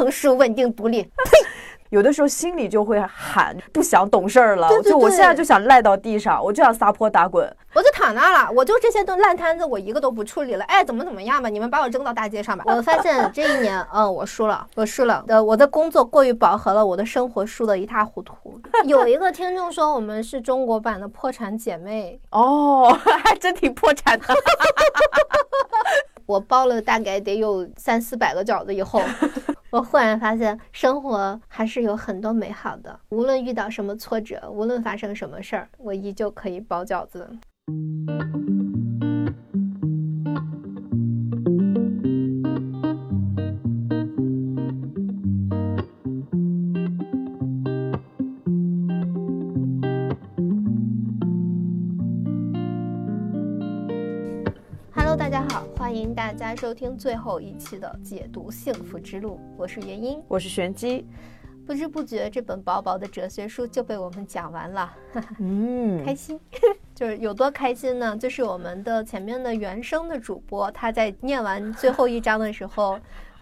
成熟、稳定、独立。呸！有的时候心里就会喊，不想懂事儿了。对对就我现在就想赖到地上，我就想撒泼打滚。我就躺那儿了，我就这些都烂摊子，我一个都不处理了。哎，怎么怎么样吧？你们把我扔到大街上吧。我发现这一年，嗯，我输了，我输了。呃，我的工作过于饱和了，我的生活输得一塌糊涂。有一个听众说我们是中国版的破产姐妹，哦，还真挺破产的。我包了大概得有三四百个饺子以后，我忽然发现生活还是有很多美好的。无论遇到什么挫折，无论发生什么事儿，我依旧可以包饺子。大家收听最后一期的解读幸福之路，我是元英。我是玄机，不知不觉，这本薄薄的哲学书就被我们讲完了，嗯，开心。就是有多开心呢？就是我们的前面的原声的主播，他在念完最后一章的时候，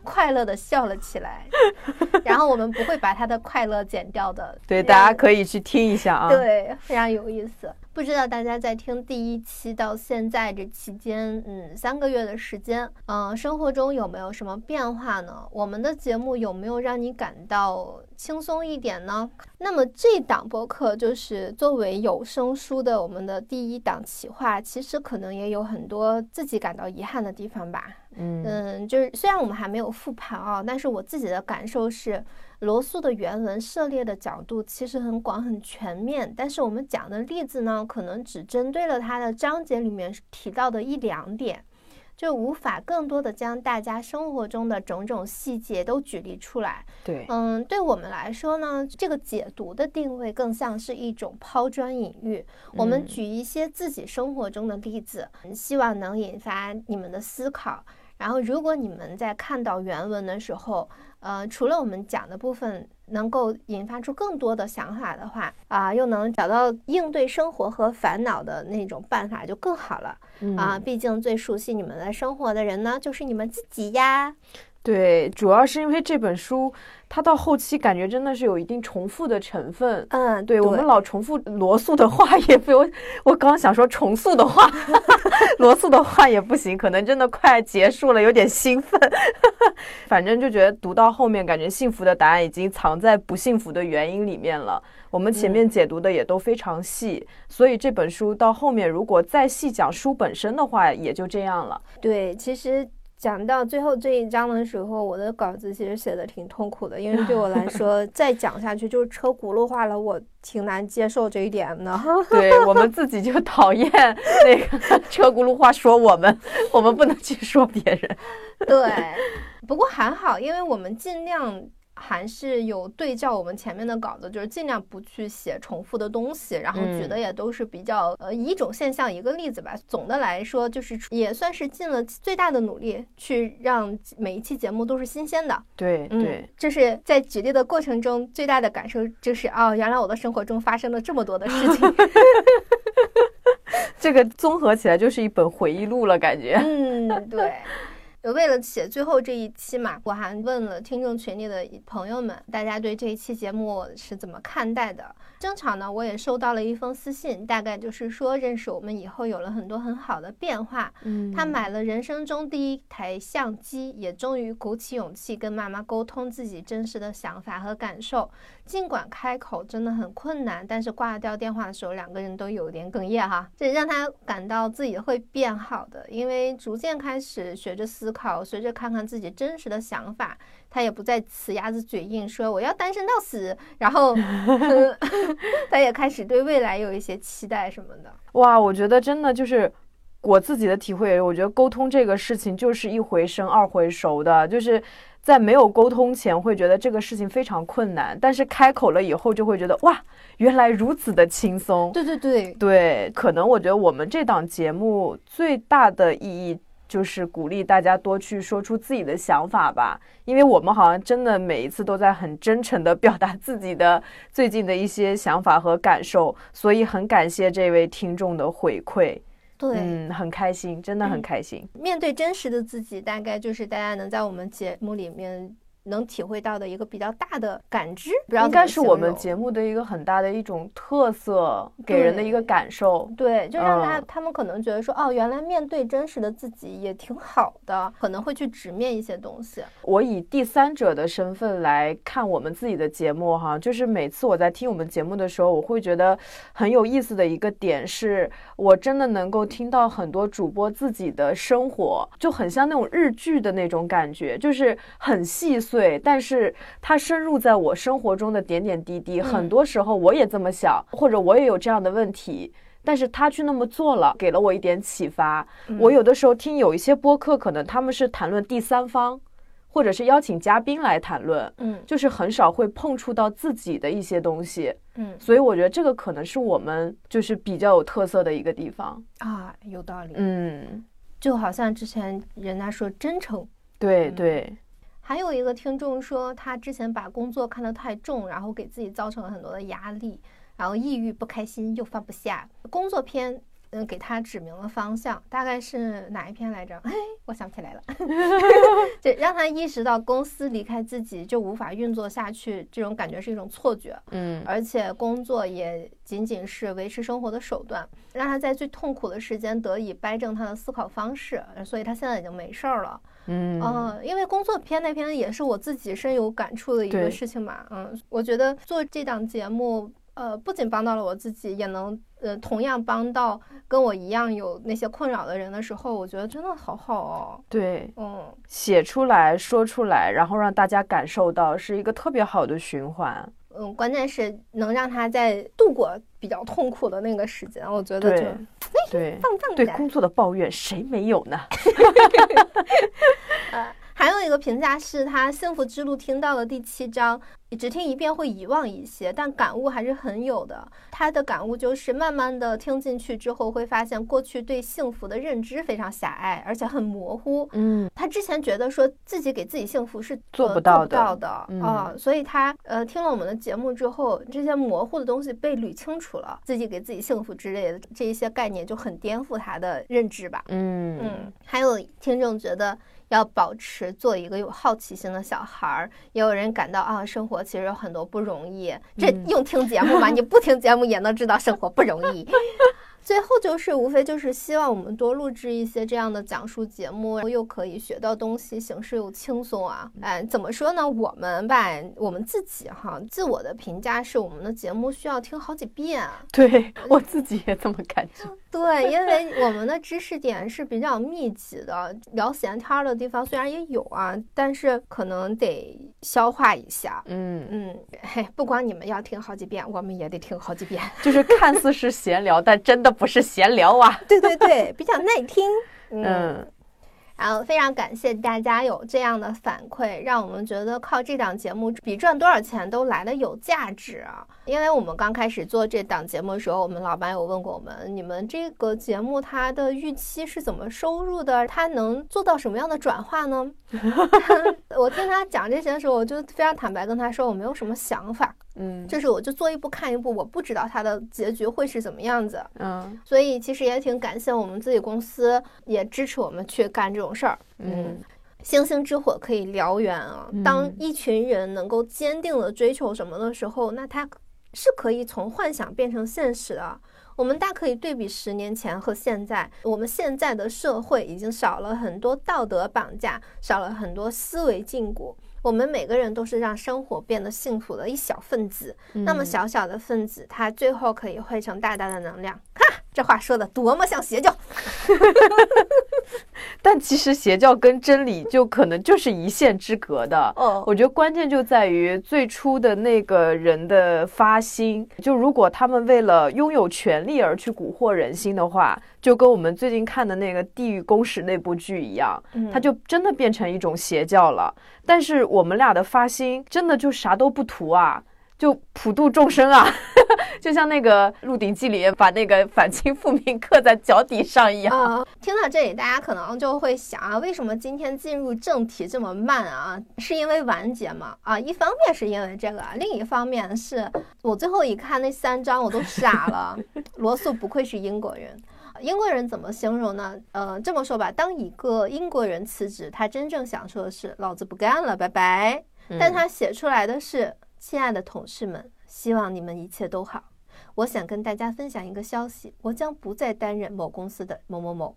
快乐的笑了起来。然后我们不会把他的快乐剪掉的。对，大家可以去听一下啊。，对，非常有意思。不知道大家在听第一期到现在这期间，嗯，三个月的时间，嗯、生活中有没有什么变化呢？我们的节目有没有让你感到轻松一点呢？那么这档播客就是作为有声书的我们的第一档企划，其实可能也有很多自己感到遗憾的地方吧。嗯嗯，就是虽然我们还没有复盘啊，但是我自己的感受是，罗素的原文涉猎的角度其实很广很全面，但是我们讲的例子呢，可能只针对了他的章节里面提到的一两点，就无法更多的将大家生活中的种种细节都举例出来。对，嗯，对我们来说呢，这个解读的定位更像是一种抛砖引玉。我们嗯举一些自己生活中的例子，希望能引发你们的思考。然后，如果你们在看到原文的时候，呃，除了我们讲的部分能够引发出更多的想法的话，啊、又能找到应对生活和烦恼的那种办法，就更好了。啊、嗯毕竟最熟悉你们的生活的人呢，就是你们自己呀。对，主要是因为这本书，它到后期感觉真的是有一定重复的成分。嗯，对我们老重复罗素的话，也不用我刚想说重塑的话，罗素的话也不行，可能真的快结束了，有点兴奋。反正就觉得读到后面，感觉幸福的答案已经藏在不幸福的原因里面了。我们前面解读的也都非常细，所以这本书到后面如果再细讲书本身的话，也就这样了。对，其实讲到最后这一章的时候，我的稿子其实写的挺痛苦的，因为对我来 说，再讲下去就是车轱辘话了，我挺难接受这一点的。对我们自己就讨厌那个 车轱辘话说我们，我们不能去说别人。对，不过还好，因为我们尽量。还是有对照我们前面的稿子，就是尽量不去写重复的东西，然后举的嗯也都是比较呃一种现象一个例子吧。总的来说，就是也算是尽了最大的努力去让每一期节目都是新鲜的。嗯对对，，就是在举例的过程中最大的感受，就是哦，原来我的生活中发生了这么多的事情。这个综合起来就是一本回忆录了，感觉。嗯，对。为了写最后这一期嘛，我还问了听众群里的朋友们，大家对这一期节目是怎么看待的？正巧呢，我也收到了一封私信，大概就是说认识我们以后有了很多很好的变化。嗯他买了人生中第一台相机，也终于鼓起勇气跟妈妈沟通自己真实的想法和感受。尽管开口真的很困难，但是挂掉电话的时候，两个人都有点哽咽哈，这让他感到自己会变好的，因为逐渐开始学着思考，随着看看自己真实的想法，他也不再死鸭子嘴硬说我要单身到死，然后 他也开始对未来有一些期待什么的。哇，我觉得真的就是我自己的体会，我觉得沟通这个事情就是一回生二回熟的，就是在没有沟通前会觉得这个事情非常困难，但是开口了以后就会觉得哇，原来如此的轻松。对对对，对，可能我觉得我们这档节目最大的意义就是鼓励大家多去说出自己的想法吧，因为我们好像真的每一次都在很真诚的表达自己的最近的一些想法和感受，所以很感谢这位听众的回馈，对。嗯，很开心，真的很开心。面对真实的自己，大概就是大家能在我们节目里面能体会到的一个比较大的感知。不知道应该是我们节目的一个很大的一种特色，给人的一个感受。对，就让他、嗯他们可能觉得说，哦，原来面对真实的自己也挺好的，可能会去直面一些东西。我以第三者的身份来看我们自己的节目哈，就是每次我在听我们节目的时候，我会觉得很有意思的一个点是，我真的能够听到很多主播自己的生活，就很像那种日剧的那种感觉，就是很细碎，但是它深入在我生活中的点点滴滴。很多时候我也这么想，或者我也有这样的问题。但是他去那么做了，给了我一点启发。我有的时候听有一些播客，可能他们是谈论第三方，或者是邀请嘉宾来谈论，嗯就是很少会碰触到自己的一些东西。嗯所以我觉得这个可能是我们就是比较有特色的一个地方。啊，有道理。嗯，就好像之前人家说真诚。对对，还有一个听众说，他之前把工作看得太重，然后给自己造成了很多的压力，然后抑郁、不开心又放不下。工作篇，嗯，给他指明了方向，大概是哪一篇来着？哎，我想不起来了。就让他意识到公司离开自己就无法运作下去，这种感觉是一种错觉。嗯而且工作也仅仅是维持生活的手段，让他在最痛苦的时间得以掰正他的思考方式，所以他现在已经没事儿了。嗯嗯，因为工作篇那篇也是我自己深有感触的一个事情嘛。嗯，我觉得做这档节目，呃，不仅帮到了我自己，也能呃同样帮到跟我一样有那些困扰的人的时候，我觉得真的好好哦。对，嗯，写出来说出来，然后让大家感受到，是一个特别好的循环。嗯，关键是能让他在度过比较痛苦的那个时间，我觉得就对对放放下。对工作的抱怨谁没有呢？呃，还有一个评价是他幸福之路听到了第七章，只听一遍会遗忘一些，但感悟还是很有的。他的感悟就是慢慢的听进去之后，会发现过去对幸福的认知非常狭隘，而且很模糊。嗯他之前觉得说自己给自己幸福是做呃不到的做不到的嗯啊、所以他呃听了我们的节目之后，这些模糊的东西被捋清楚了，自己给自己幸福之类的这一些概念就很颠覆他的认知吧。嗯嗯，还有听众觉得要保持做一个有好奇心的小孩儿，也有人感到啊，生活其实有很多不容易。这嗯用听节目吗？你不听节目也能知道生活不容易。最后就是无非就是希望我们多录制一些这样的讲述节目，又可以学到东西，形式又轻松啊。哎，怎么说呢？我们吧，我们自己哈，自我的评价是我们的节目需要听好几遍啊。对我自己也这么感觉。对，因为我们的知识点是比较密集的，聊闲天儿的地方虽然也有啊，但是可能得消化一下。嗯，嗯，嘿，不光你们要听好几遍，我们也得听好几遍。就是看似是闲聊，但真的不是闲聊啊。对对对，比较耐听。嗯，嗯然后非常感谢大家有这样的反馈，让我们觉得靠这档节目比赚多少钱都来的有价值啊！因为我们刚开始做这档节目的时候，我们老板有问过我们，你们这个节目它的预期是怎么收入的？它能做到什么样的转化呢？我听他讲这些的时候，我就非常坦白跟他说，我没有什么想法，嗯就是我就做一步看一步，我不知道它的结局会是怎么样子。嗯所以其实也挺感谢我们自己公司也支持我们去干这种事儿。嗯，星星之火可以燎原啊！当嗯一群人能够坚定的追求什么的时候，那它是可以从幻想变成现实的。我们大可以对比十年前和现在，我们现在的社会已经少了很多道德绑架，少了很多思维禁锢。我们每个人都是让生活变得幸福的一小分子，那么小小的分子，它最后可以汇成大大的能量。哈，这话说的多么像邪教！但其实邪教跟真理就可能就是一线之隔的。哦我觉得关键就在于最初的那个人的发心。就如果他们为了拥有权力而去蛊惑人心的话，就跟我们最近看的那个《地狱公使》那部剧一样，嗯它就真的变成一种邪教了。但是我们俩的发心真的就啥都不图啊。就普度众生啊，就像那个《鹿鼎记》里把那个反清复明刻在脚底上一样。啊、听到这里，大家可能就会想啊，为什么今天进入正题这么慢啊？是因为完结吗？啊，一方面是因为这个，另一方面是我最后一看那三章我都傻了。罗素不愧是英国人。英国人怎么形容呢？呃，这么说吧，当一个英国人辞职，他真正想说的是“老子不干了，拜拜”。但他写出来的是：“亲爱的同事们，希望你们一切都好。我想跟大家分享一个消息，我将不再担任某公司的某某某。”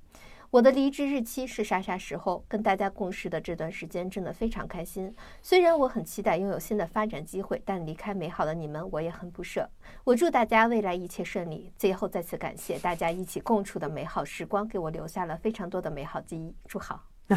我的离职日期是啥啥时候？跟大家共事的这段时间真的非常开心。虽然我很期待拥有新的发展机会，但离开美好的你们，我也很不舍。我祝大家未来一切顺利。最后再次感谢大家一起共处的美好时光，给我留下了非常多的美好记忆。祝好。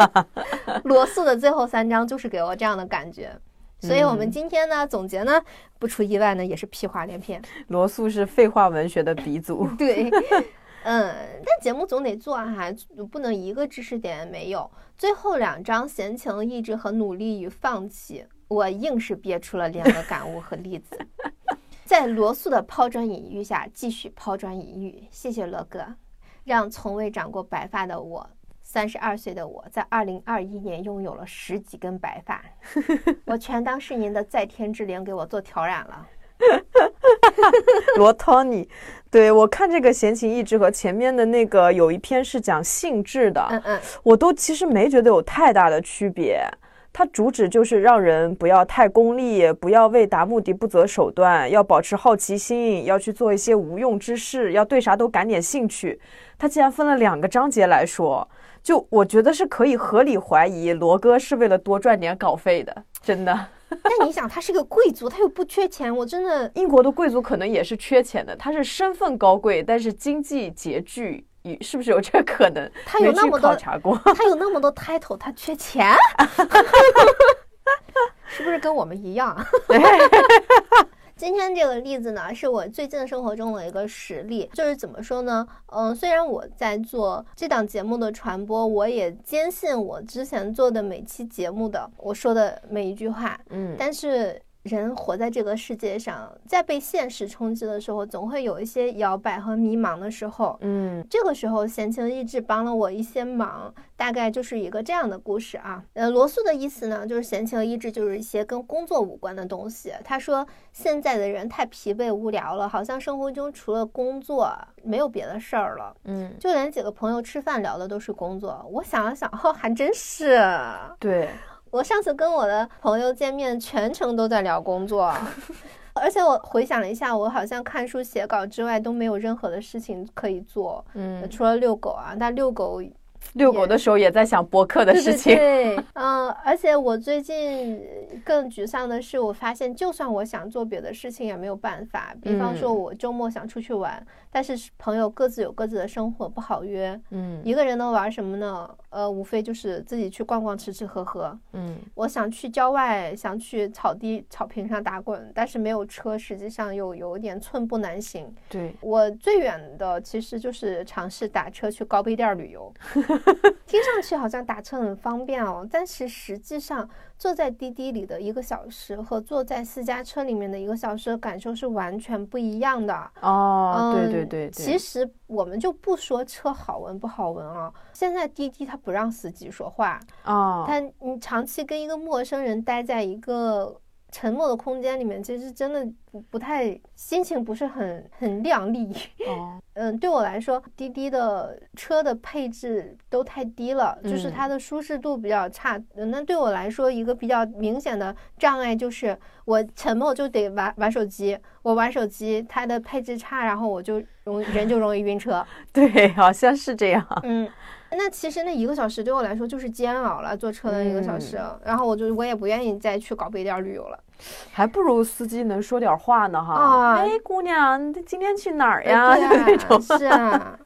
罗素的最后三章就是给我这样的感觉。所以我们今天呢，总结呢，不出意外呢，也是屁话连篇。罗素是废话文学的鼻祖。对。嗯，但节目总得做哈，不能一个知识点没有。最后两章闲情逸致和努力与放弃，我硬是憋出了两个感悟和例子。在罗素的抛砖引玉下，继续抛砖引玉。谢谢罗哥，让从未长过白发的我，三十二岁的我在二零二一年拥有了十几根白发。我全当是您的在天之灵给我做调染了。罗托尼，对我看这个闲情逸致和前面的那个有一篇是讲性质的，嗯嗯，我都其实没觉得有太大的区别。它主旨就是让人不要太功利，不要为达目的不择手段，要保持好奇心，要去做一些无用之事，要对啥都感点兴趣。它既然分了两个章节来说，就我觉得是可以合理怀疑罗哥是为了多赚点稿费的，真的。但你想，他是个贵族，他又不缺钱，我真的。英国的贵族可能也是缺钱的，他是身份高贵，但是经济拮据，是不是有这个可能？他有那么多，他有那么多 title，他缺钱，是不是跟我们一样？今天这个例子呢，是我最近生活中的一个实例，就是怎么说呢？嗯，虽然我在做这档节目的传播，我也坚信我之前做的每期节目的我说的每一句话，嗯，但是。人活在这个世界上，在被现实冲击的时候，总会有一些摇摆和迷茫的时候。嗯，这个时候闲情逸致帮了我一些忙，大概就是一个这样的故事啊。呃，罗素的意思呢，就是闲情逸致就是一些跟工作无关的东西。他说现在的人太疲惫无聊了，好像生活中除了工作没有别的事儿了。嗯，就连几个朋友吃饭聊的都是工作。我想了想，哦，还真是。对。我上次跟我的朋友见面，全程都在聊工作，而且我回想了一下，我好像看书写稿之外都没有任何的事情可以做，嗯，除了遛狗啊，但遛狗。遛狗的时候也在想博客的事情。对，嗯，而且我最近更沮丧的是，我发现就算我想做别的事情也没有办法。比方说，我周末想出去玩，但是朋友各自有各自的生活，不好约。嗯，一个人能玩什么呢？呃，无非就是自己去逛逛、吃吃喝喝。嗯，我想去郊外，想去草地、草坪上打滚，但是没有车，实际上又有点寸步难行。对我最远的其实就是尝试打车去高碑店旅游。听上去好像打车很方便哦，但是实际上坐在滴滴里的一个小时和坐在私家车里面的一个小时的感受是完全不一样的哦。对对对，其实我们就不说车好闻不好闻啊，现在滴滴它不让司机说话啊，他你长期跟一个陌生人待在一个。沉默的空间里面，其实真的不不太心情不是很很亮丽。哦，嗯，对我来说，滴滴的车的配置都太低了，就是它的舒适度比较差。那对我来说，一个比较明显的障碍就是我沉默就得玩玩手机，我玩手机，它的配置差，然后我就容人就容易晕车。对，好像是这样。嗯。那其实那一个小时对我来说就是煎熬了，坐车的一个小时，然后我就我也不愿意再去搞北店旅游了，还不如司机能说点话呢哈。啊，哎，姑娘，今天去哪儿呀？那种是啊，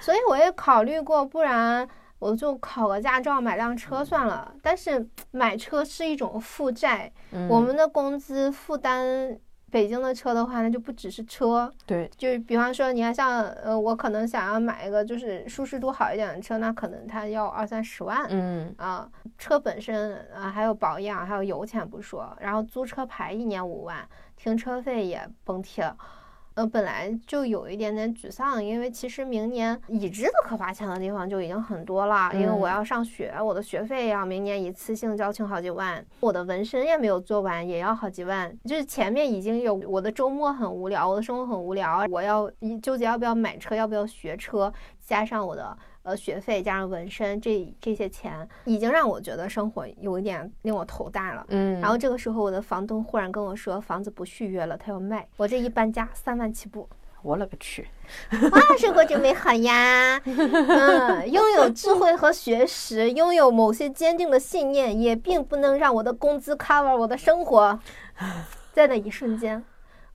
所以我也考虑过，不然我就考个驾照，买辆车算了。但是买车是一种负债，我们的工资负担。北京的车的话，那就不只是车，对，就是比方说，你看像呃，我可能想要买一个就是舒适度好一点的车，那可能它要二三十万，嗯啊，车本身啊还有保养，还有油钱不说，然后租车牌一年五万，停车费也崩贴。呃，本来就有一点点沮丧，因为其实明年已知的可花钱的地方就已经很多了。因为我要上学，我的学费要明年一次性交清好几万，我的纹身也没有做完，也要好几万。就是前面已经有我的周末很无聊，我的生活很无聊，我要纠结要不要买车，要不要学车，加上我的。呃学费加上纹身这这些钱，已经让我觉得生活有一点令我头大了。嗯，然后这个时候，我的房东忽然跟我说，房子不续约了，他要卖。我这一搬家，三万起步。我勒个去！哇，生活真美好呀！嗯，拥有智慧和学识，拥有某些坚定的信念，也并不能让我的工资 cover 我的生活。在那一瞬间，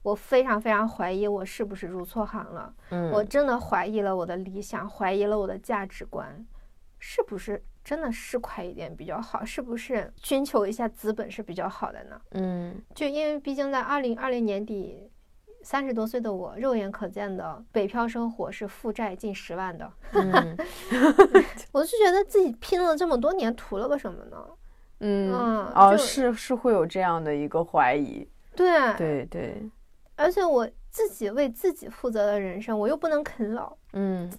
我非常非常怀疑我是不是入错行了。嗯，我真的怀疑了我的理想，怀疑了我的价值观，是不是真的是快一点比较好？是不是寻求一下资本是比较好的呢？嗯就因为毕竟在二零二零年底，三十多岁的我，肉眼可见的北漂生活是负债近十万的，嗯 我就觉得自己拼了这么多年，图了个什么呢？嗯，嗯哦，就是是会有这样的一个怀疑，对，对对，而且我自己为自己负责的人生，我又不能啃老。嗯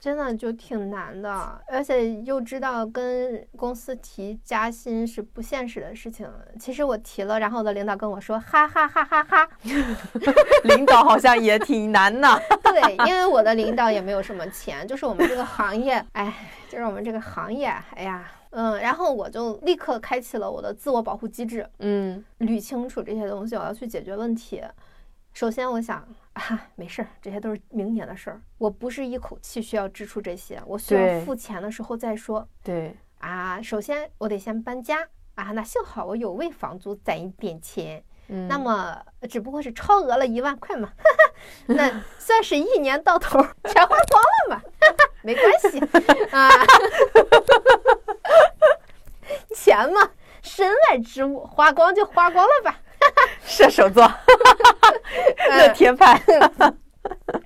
真的就挺难的，而且又知道跟公司提加薪是不现实的事情。其实我提了，然后我的领导跟我说，哈哈哈哈哈。领导好像也挺难的，对，因为我的领导也没有什么钱，就是我们这个行业，哎，就是我们这个行业，哎呀，嗯，然后我就立刻开启了我的自我保护机制，嗯捋清楚这些东西，我要去解决问题。首先，我想啊，没事儿，这些都是明年的事儿，我不是一口气需要支出这些，我需要付钱的时候再说。对，啊，首先我得先搬家啊，那幸好我有为房租攒一点钱，嗯，那么只不过是超额了一万块嘛，那算是一年到头全花光了嘛，没关系啊，钱嘛，身外之物，花光就花光了吧。射手座，乐天派，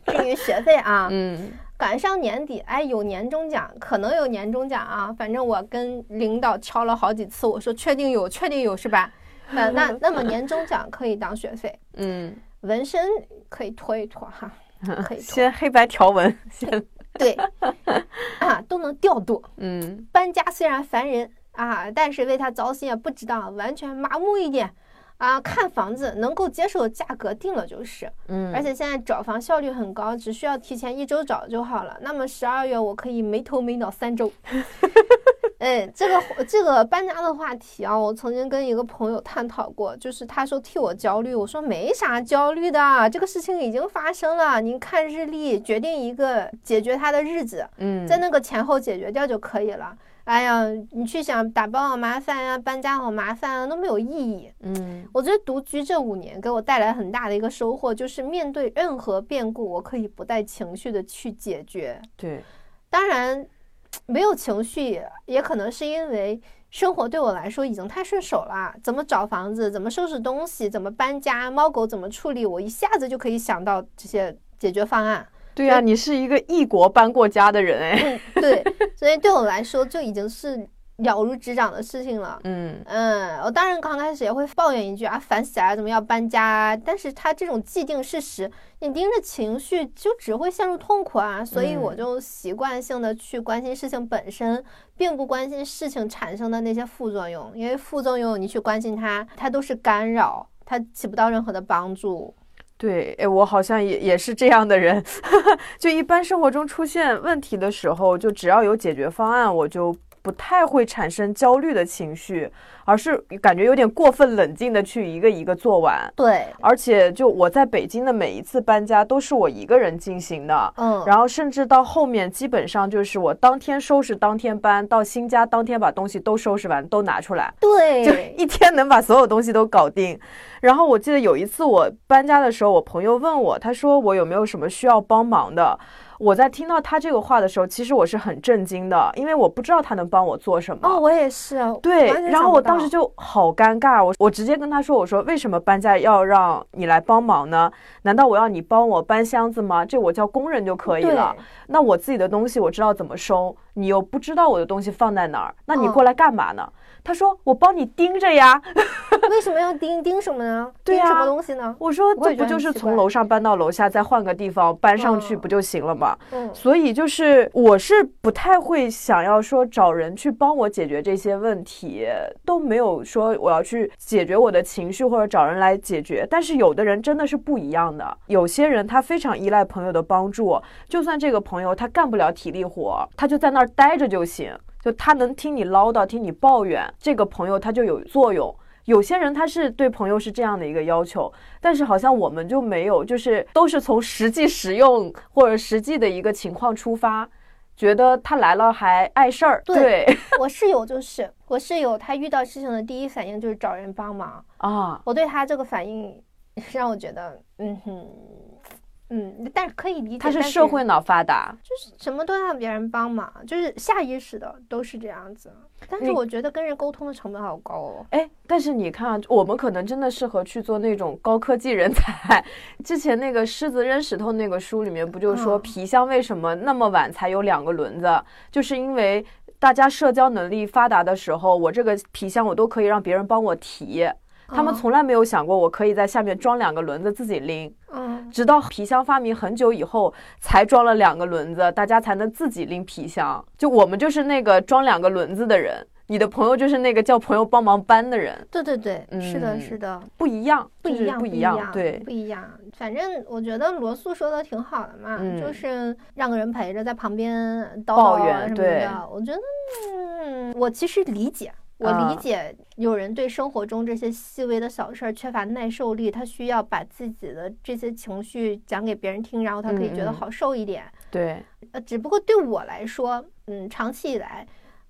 至于学费啊，嗯。赶上年底，哎，有年终奖，可能有年终奖啊。反正我跟领导敲了好几次，我说确定有，确定有是吧？呃，那 那么年终奖可以当学费，嗯，纹身可以拖一拖哈，可以，先黑白条纹，先，对，啊，都能调度。嗯。搬家虽然烦人啊，但是为他糟心也不值当，完全麻木一点啊。看房子能够接受的价格定了就是，嗯，而且现在找房效率很高，只需要提前一周找就好了。那么十二月我可以没头没脑三周。哎，这个这个搬家的话题啊，我曾经跟一个朋友探讨过，就是他说替我焦虑，我说没啥焦虑的，这个事情已经发生了，您看日历，决定一个解决它的日子，嗯，在那个前后解决掉就可以了。哎呀，你去想打包好麻烦呀、搬家好麻烦啊，都没有意义。嗯我觉得独居这五年给我带来很大的一个收获，就是面对任何变故，我可以不带情绪的去解决。对，当然，没有情绪，也可能是因为生活对我来说已经太顺手了。怎么找房子，怎么收拾东西，怎么搬家，猫狗怎么处理，我一下子就可以想到这些解决方案。对呀、你是一个异国搬过家的人哎，嗯，对，所以对我来说就已经是了如指掌的事情了。嗯嗯，我当然刚开始也会抱怨一句啊，烦死了，怎么要搬家啊？但是他这种既定事实，你盯着情绪就只会陷入痛苦啊。所以我嗯就习惯性的去关心事情本身，并不关心事情产生的那些副作用，因为副作用你去关心它，它都是干扰，它起不到任何的帮助。对，哎，我好像也也是这样的人，就一般生活中出现问题的时候，就只要有解决方案，我就不太会产生焦虑的情绪，而是感觉有点过分冷静的去一个一个做完。对，而且，就我在北京的每一次搬家都是我一个人进行的，嗯，然后甚至到后面基本上就是我当天收拾当天搬，到新家当天把东西都收拾完都拿出来，对就，一天能把所有东西都搞定。然后我记得有一次我搬家的时候，我朋友问我，他说我有没有什么需要帮忙的。我在听到他这个话的时候，其实我是很震惊的，因为我不知道他能帮我做什么。哦，我也是，对然后我当时就好尴尬，我我直接跟他说，我说为什么搬家要让你来帮忙呢？难道我要你帮我搬箱子吗？这我叫工人就可以了。那我自己的东西我知道怎么收，你又不知道我的东西放在哪儿，那你嗯过来干嘛呢？他说我帮你盯着呀。为什么要盯盯什么呢？对呀钉什么东西呢？我说这不就是从楼上搬到楼下，再换个地方搬上去嗯不就行了吗？嗯所以就是我是不太会想要说找人去帮我解决这些问题，都没有说我要去解决我的情绪或者找人来解决。但是有的人真的是不一样的，有些人他非常依赖朋友的帮助，就算这个朋友他干不了体力活，他就在那儿待着就行，就他能听你唠叨，听你抱怨，这个朋友他就有作用。有些人他是对朋友是这样的一个要求，但是好像我们就没有，就是都是从实际使用或者实际的一个情况出发，觉得他来了还碍事儿。对对 我室友就是我室友，他遇到事情的第一反应就是找人帮忙。啊，我对他这个反应让我觉得，嗯哼，嗯，但是可以理解。他是社会脑发达，就是什么都让别人帮忙，就是下意识的都是这样子。但是我觉得跟人沟通的成本好高哦。哎，但是你看啊，我们可能真的适合去做那种高科技人才。之前那个狮子扔石头那个书里面不就说嗯皮箱为什么那么晚才有两个轮子，就是因为大家社交能力发达的时候，我这个皮箱我都可以让别人帮我提。他们嗯从来没有想过，我可以在下面装两个轮子自己拎。嗯，直到皮箱发明很久以后，才装了两个轮子，大家才能自己拎皮箱。就我们就是那个装两个轮子的人，你的朋友就是那个叫朋友帮忙搬的人，对对对，是的，嗯是的，不一样，不一样，不一样，对不，一样。反正我觉得罗素说的挺好的嘛，嗯就是让个人陪着在旁边叨抱叨啊什么的。我觉得，嗯，我其实理解。我理啊解有人对生活中这些细微的小事儿缺乏耐受力，他需要把自己的这些情绪讲给别人听，然后他可以觉得好受一点。对，呃，只不过对我来说，嗯，长期以来，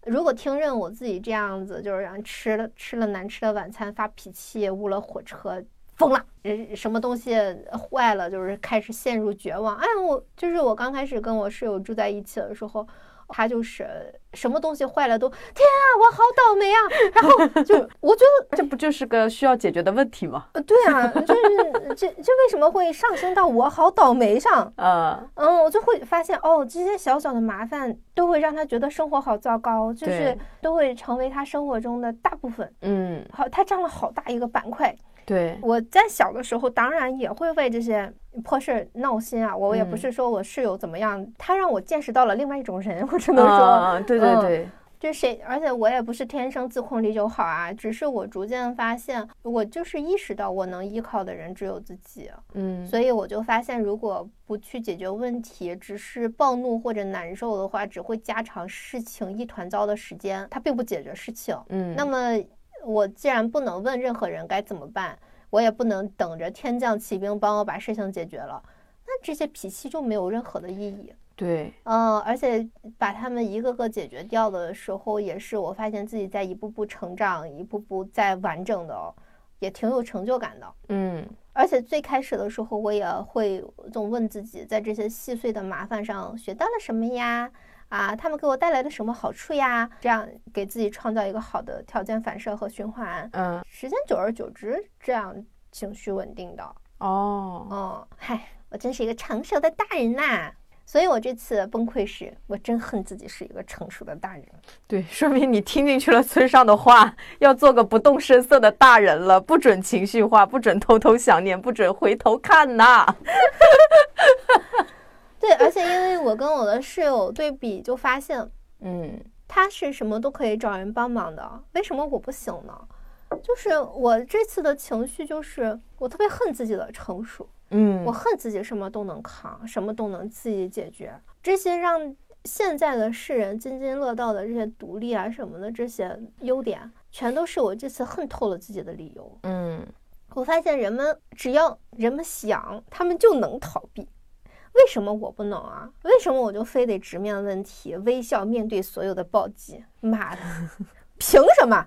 如果听任我自己这样子，就是让吃了吃了难吃的晚餐发脾气，误了火车，疯了，呃，什么东西坏了，就是开始陷入绝望。哎，我就是我刚开始跟我室友住在一起的时候。他就是什么东西坏了都，天啊，我好倒霉啊！然后就 我觉得这不就是个需要解决的问题吗？呃，对啊，就是这这为什么会上升到我好倒霉上？呃，嗯，我就会发现哦，这些小小的麻烦都会让他觉得生活好糟糕，就是都会成为他生活中的大部分。嗯，好，他占了好大一个板块。对，我在小的时候，当然也会为这些破事儿闹心啊。我也不嗯是说我室友怎么样，他让我见识到了另外一种人，我只能说，啊，对对嗯对，这谁？而且我也不是天生自控力就好啊，只是我逐渐发现，我就是意识到我能依靠的人只有自己。嗯，所以我就发现，如果不去解决问题，只是暴怒或者难受的话，只会加长事情一团糟的时间，它并不解决事情。嗯，那么，我既然不能问任何人该怎么办，我也不能等着天降奇兵帮我把事情解决了，那这些脾气就没有任何的意义。对，嗯，而且把他们一个个解决掉的时候，也是我发现自己在一步步成长，一步步在完整的哦，也挺有成就感的。嗯，而且最开始的时候，我也会总问自己，在这些细碎的麻烦上学到了什么呀？啊，他们给我带来了什么好处呀？这样给自己创造一个好的条件反射和循环。嗯，时间久而久之，这样情绪稳定的。哦，哦，嗨，我真是一个成熟的大人呐！所以我这次崩溃时，我真恨自己是一个成熟的大人。对，说明你听进去了村上的话，要做个不动声色的大人了，不准情绪化，不准偷偷想念，不准回头看呐。对，而且因为我跟我的室友对比，就发现嗯他是什么都可以找人帮忙的，为什么我不行呢？就是我这次的情绪，就是我特别恨自己的成熟，嗯，我恨自己什么都能扛，什么都能自己解决，这些让现在的世人津津乐道的这些独立啊什么的这些优点，全都是我这次恨透了自己的理由。嗯我发现人们只要人们想，他们就能逃避。为什么我不能啊？为什么我就非得直面问题，微笑面对所有的暴击？妈的，凭什么？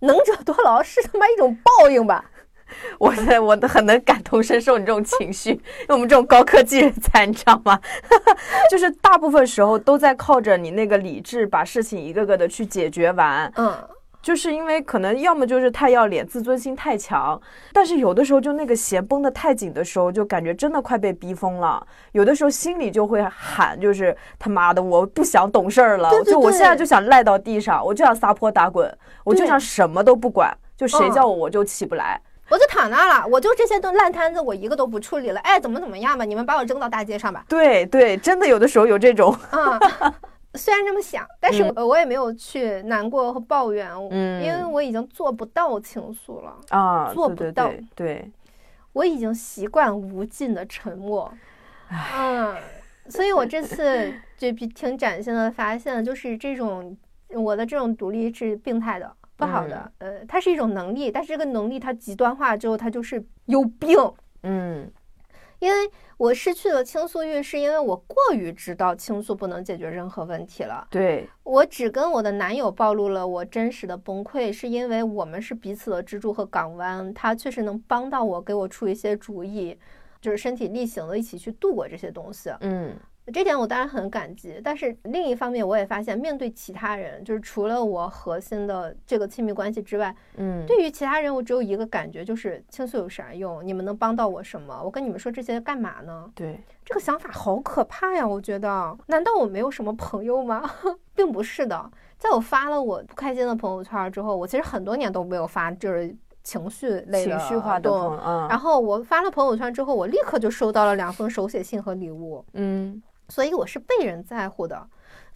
能者多劳是他妈一种报应吧？我在我都很能感同身受你这种情绪，因为我们这种高科技人才，你知道吗？就是大部分时候都在靠着你那个理智把事情一个个的去解决完，嗯，就是因为可能要么就是太要脸，自尊心太强，但是有的时候就那个弦绷得太紧的时候，就感觉真的快被逼疯了。有的时候心里就会喊，就是他妈的，我不想懂事儿了，对对对就我现在就想赖到地上，我就想撒泼打滚，我就想什么都不管。就谁叫我我就起不来。我就躺那了，我就这些都烂摊子，我一个都不处理了。哎，怎么怎么样吧，你们把我扔到大街上吧。对对，真的有的时候有这种。啊，虽然这么想，但是我也没有去难过和抱怨，嗯，因为我已经做不到倾诉了啊，做不到。对，我已经习惯无尽的沉默。嗯，所以我这次 就挺崭新的发现，就是这种我的这种独立是病态的。不好的，呃，它是一种能力，但是这个能力它极端化之后，它就是有病。嗯，因为我失去了倾诉欲，是因为我过于知道倾诉不能解决任何问题了。对，我只跟我的男友暴露了我真实的崩溃，是因为我们是彼此的支柱和港湾，他确实能帮到我，给我出一些主意，就是身体力行的一起去度过这些东西。嗯。这点我当然很感激，但是另一方面，我也发现面对其他人，就是除了我核心的这个亲密关系之外，嗯，对于其他人，我只有一个感觉，就是倾诉有啥用？你们能帮到我什么？我跟你们说这些干嘛呢？对，这个想法好可怕呀！我觉得，难道我没有什么朋友吗？并不是的，在我发了我不开心的朋友圈之后，我其实很多年都没有发，就是情绪类的、情绪化的。嗯，然后我发了朋友圈之后，我立刻就收到了两封手写信和礼物。嗯。所以我是被人在乎的，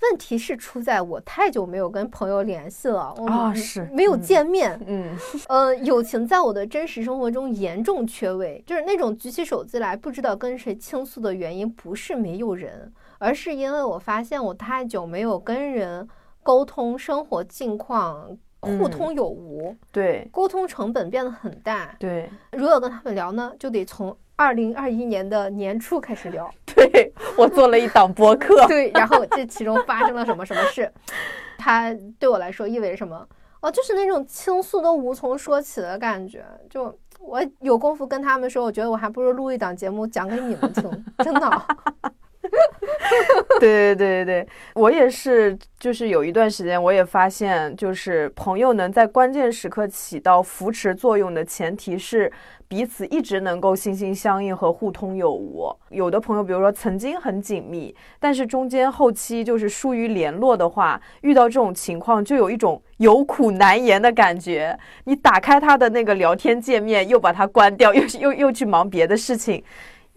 问题是出在我太久没有跟朋友联系了啊，是没有见面，嗯，呃，友情在我的真实生活中严重缺位，就是那种举起手机来不知道跟谁倾诉的原因，不是没有人，而是因为我发现我太久没有跟人沟通生活近况，互通有无，对，沟通成本变得很大，对，如果跟他们聊呢，就得从。二零二一年的年初开始聊，对我做了一档播客，对，然后这其中发生了什么什么事，它对我来说意味着什么？哦，就是那种倾诉都无从说起的感觉。就我有功夫跟他们说，我觉得我还不如录一档节目讲给你们听，真的。对对对对对，我也是，就是有一段时间，我也发现，就是朋友能在关键时刻起到扶持作用的前提是。彼此一直能够心心相印和互通有无。有的朋友，比如说曾经很紧密，但是中间后期就是疏于联络的话，遇到这种情况就有一种有苦难言的感觉。你打开他的那个聊天界面，又把它关掉，又又又去忙别的事情，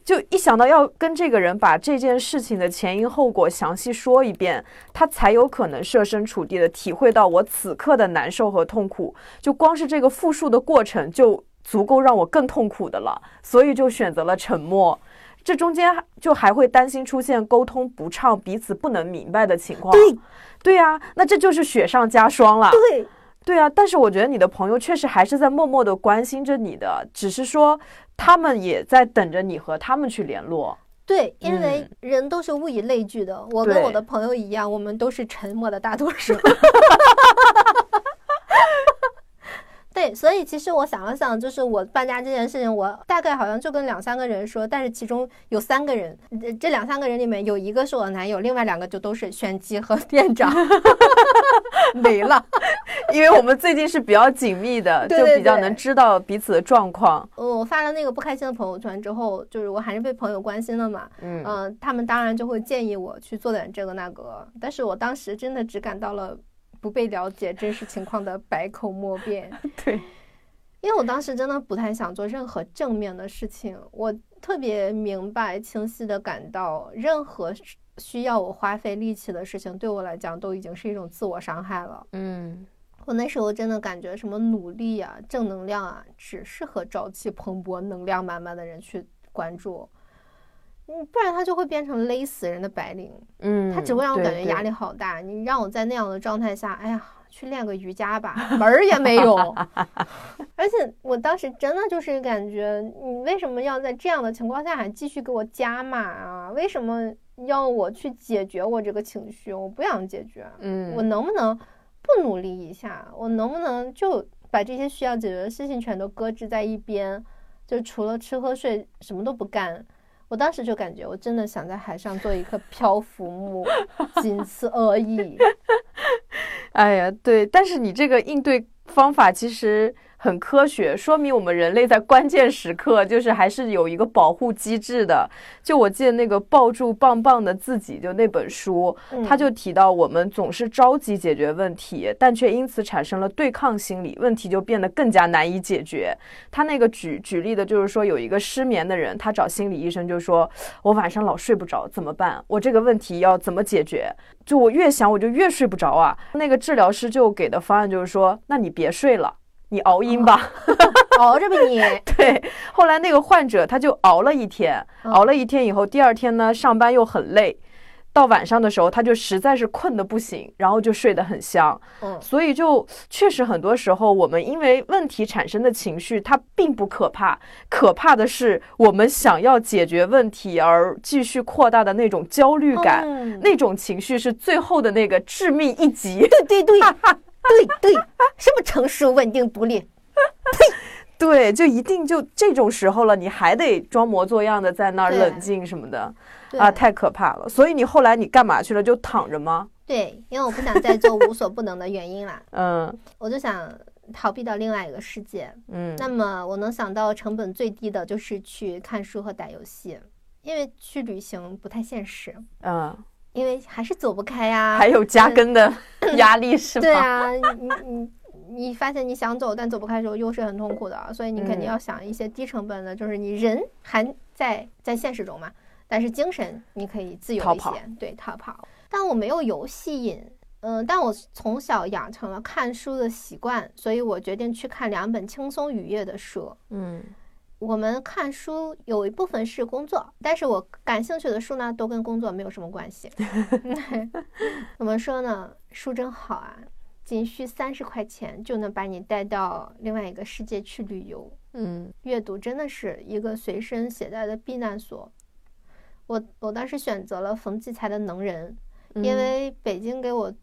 就一想到要跟这个人把这件事情的前因后果详细说一遍，他才有可能设身处地的体会到我此刻的难受和痛苦。就光是这个复述的过程就。足够让我更痛苦的了，所以就选择了沉默。这中间就还会担心出现沟通不畅、彼此不能明白的情况。对，对呀，那这就是雪上加霜了。对，对啊。但是我觉得你的朋友确实还是在默默的关心着你的，只是说他们也在等着你和他们去联络。对，因为人都是物以类聚的。我跟我的朋友一样，我们都是沉默的大多数。对，所以其实我想了想，就是我搬家这件事情，我大概好像就跟两三个人说，但是其中有三个人，这两三个人里面有一个是我男友，另外两个就都是玄机和店长，没了。因为我们最近是比较紧密的，就比较能知道彼此的状况。我发了那个不开心的朋友圈之后，就是我还是被朋友关心了嘛，嗯，他们当然就会建议我去做点这个那个，但是我当时真的只感到了。不被了解真实情况的百口莫辩。对，因为我当时真的不太想做任何正面的事情。我特别明白、清晰的感到，任何需要我花费力气的事情，对我来讲都已经是一种自我伤害了。嗯，我那时候真的感觉，什么努力啊、正能量啊，只适合朝气蓬勃、能量满满的人去关注。嗯，不然他就会变成勒死人的白领。嗯，他只会让我感觉压力好大。你让我在那样的状态下，哎呀，去练个瑜伽吧，门儿也没有。而且我当时真的就是感觉，你为什么要在这样的情况下还继续给我加码啊？为什么要我去解决我这个情绪？我不想解决。嗯，我能不能不努力一下？我能不能就把这些需要解决的事情全都搁置在一边？就除了吃喝睡，什么都不干？我当时就感觉，我真的想在海上做一棵漂浮木，仅此而已。哎呀，对，但是你这个应对方法其实很科学，说明我们人类在关键时刻就是还是有一个保护机制的。就我记得那个抱住棒棒的自己，就那本书，他就提到我们总是着急解决问题，但却因此产生了对抗心理，问题就变得更加难以解决。他那个举举例的就是说，有一个失眠的人，他找心理医生就说：“我晚上老睡不着，怎么办？我这个问题要怎么解决？就我越想我就越睡不着啊。”那个治疗师就给的方案就是说：“那你别睡了。”你熬鹰吧，熬着吧你。对，后来那个患者他就熬了一天，熬了一天以后，第二天呢上班又很累，到晚上的时候他就实在是困得不行，然后就睡得很香。嗯，所以就确实很多时候我们因为问题产生的情绪它并不可怕，可怕的是我们想要解决问题而继续扩大的那种焦虑感，那种情绪是最后的那个致命一击。对 对对。对对，什么成熟稳定独立？呸！对，就一定就这种时候了，你还得装模作样的在那儿冷静什么的啊，太可怕了。所以你后来你干嘛去了？就躺着吗？对，因为我不想再做无所不能的原因啦。嗯，我就想逃避到另外一个世界。嗯，那么我能想到成本最低的就是去看书和打游戏，因为去旅行不太现实。嗯。因为还是走不开呀，还有加根的 压力是吗？对啊，你你你发现你想走但走不开的时候，又是很痛苦的，所以你肯定要想一些低成本的，就是你人还在在现实中嘛，但是精神你可以自由一些，对，逃跑。但我没有游戏瘾，嗯，但我从小养成了看书的习惯，所以我决定去看两本轻松愉悦的书，嗯。我们看书有一部分是工作，但是我感兴趣的书呢，都跟工作没有什么关系。怎么说呢？书真好啊，仅需三十块钱就能把你带到另外一个世界去旅游。嗯，阅读真的是一个随身携带的避难所。我我当时选择了冯骥才的《能人》，因为北京给我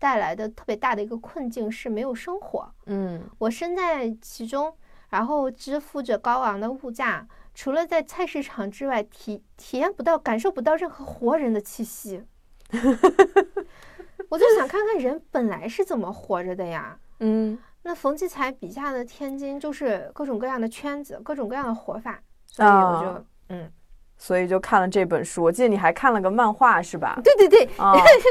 带来的特别大的一个困境是没有生活。嗯，我身在其中。然后支付着高昂的物价，除了在菜市场之外，体体验不到、感受不到任何活人的气息。我就想看看人本来是怎么活着的呀。嗯，那冯骥才笔下的天津就是各种各样的圈子，各种各样的活法。所以我就嗯，所以就看了这本书。我记得你还看了个漫画是吧？对对对，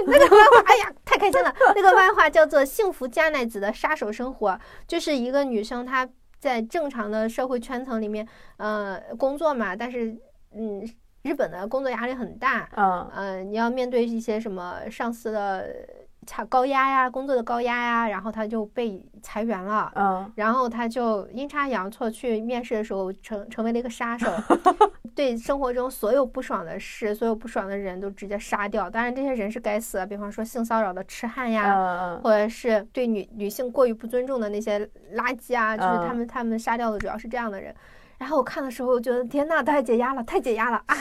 那个漫画，哎呀，太开心了！那个漫画叫做《幸福加奈子的杀手生活》，就是一个女生她。在正常的社会圈层里面，呃，工作嘛，但是，嗯，日本的工作压力很大，嗯，呃，你要面对一些什么上司的。卡高压呀，工作的高压呀，然后他就被裁员了，嗯，然后他就阴差阳错去面试的时候成成为了一个杀手，对生活中所有不爽的事，所有不爽的人都直接杀掉。当然这些人是该死的，比方说性骚扰的痴汉呀，或者是对女女性过于不尊重的那些垃圾啊，就是他们他们杀掉的主要是这样的人。然后我看的时候，觉得天呐，太解压了，太解压了啊！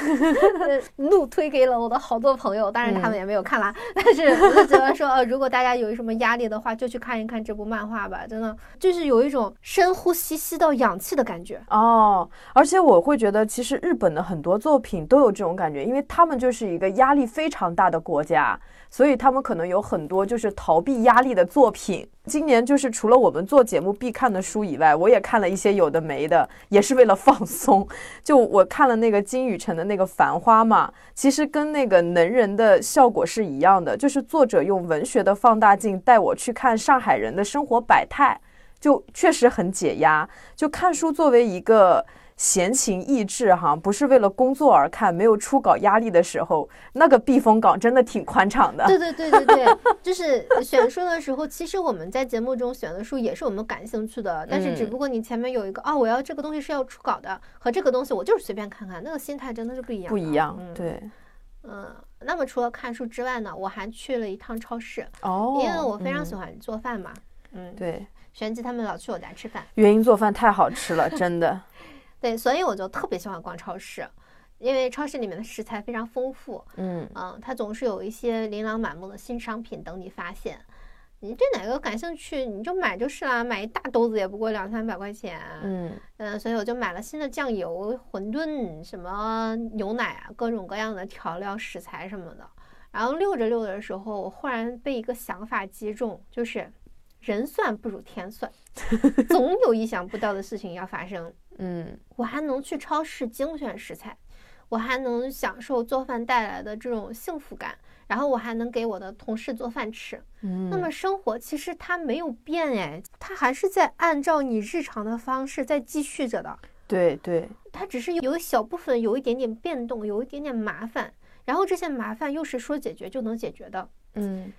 怒推给了我的好多朋友，当然他们也没有看啦。但是我就觉得说，呃，如果大家有什么压力的话，就去看一看这部漫画吧。真的，就是有一种深呼吸吸到氧气的感觉哦。而且我会觉得，其实日本的很多作品都有这种感觉，因为他们就是一个压力非常大的国家。所以他们可能有很多就是逃避压力的作品。今年就是除了我们做节目必看的书以外，我也看了一些有的没的，也是为了放松。就我看了那个金宇澄的那个《繁花》嘛，其实跟那个能人的效果是一样的，就是作者用文学的放大镜带我去看上海人的生活百态，就确实很解压。就看书作为一个。闲情逸致哈，不是为了工作而看，没有初稿压力的时候，那个避风港真的挺宽敞的。对对对对对，就是选书的时候，其实我们在节目中选的书也是我们感兴趣的，但是只不过你前面有一个哦，我要这个东西是要初稿的，和这个东西我就是随便看看，那个心态真的是不一样。不一样，对。嗯，那么除了看书之外呢，我还去了一趟超市哦，因为我非常喜欢做饭嘛。嗯，对。玄机他们老去我家吃饭，原因做饭太好吃了，真的。对，所以我就特别喜欢逛超市，因为超市里面的食材非常丰富。嗯嗯，它总是有一些琳琅满目的新商品等你发现。你对哪个感兴趣，你就买就是了，买一大兜子也不过两三百块钱。嗯嗯，所以我就买了新的酱油、馄饨、什么牛奶啊，各种各样的调料、食材什么的。然后溜着溜着的时候，我忽然被一个想法击中，就是人算不如天算，总有意想不到的事情要发生。嗯我还能去超市精选食材，我还能享受做饭带来的这种幸福感，然后我还能给我的同事做饭吃。嗯，那么生活其实它没有变哎，它还是在按照你日常的方式在继续着的。对对，它只是有一小部分有一点点变动，有一点点麻烦，然后这些麻烦又是说解决就能解决的。嗯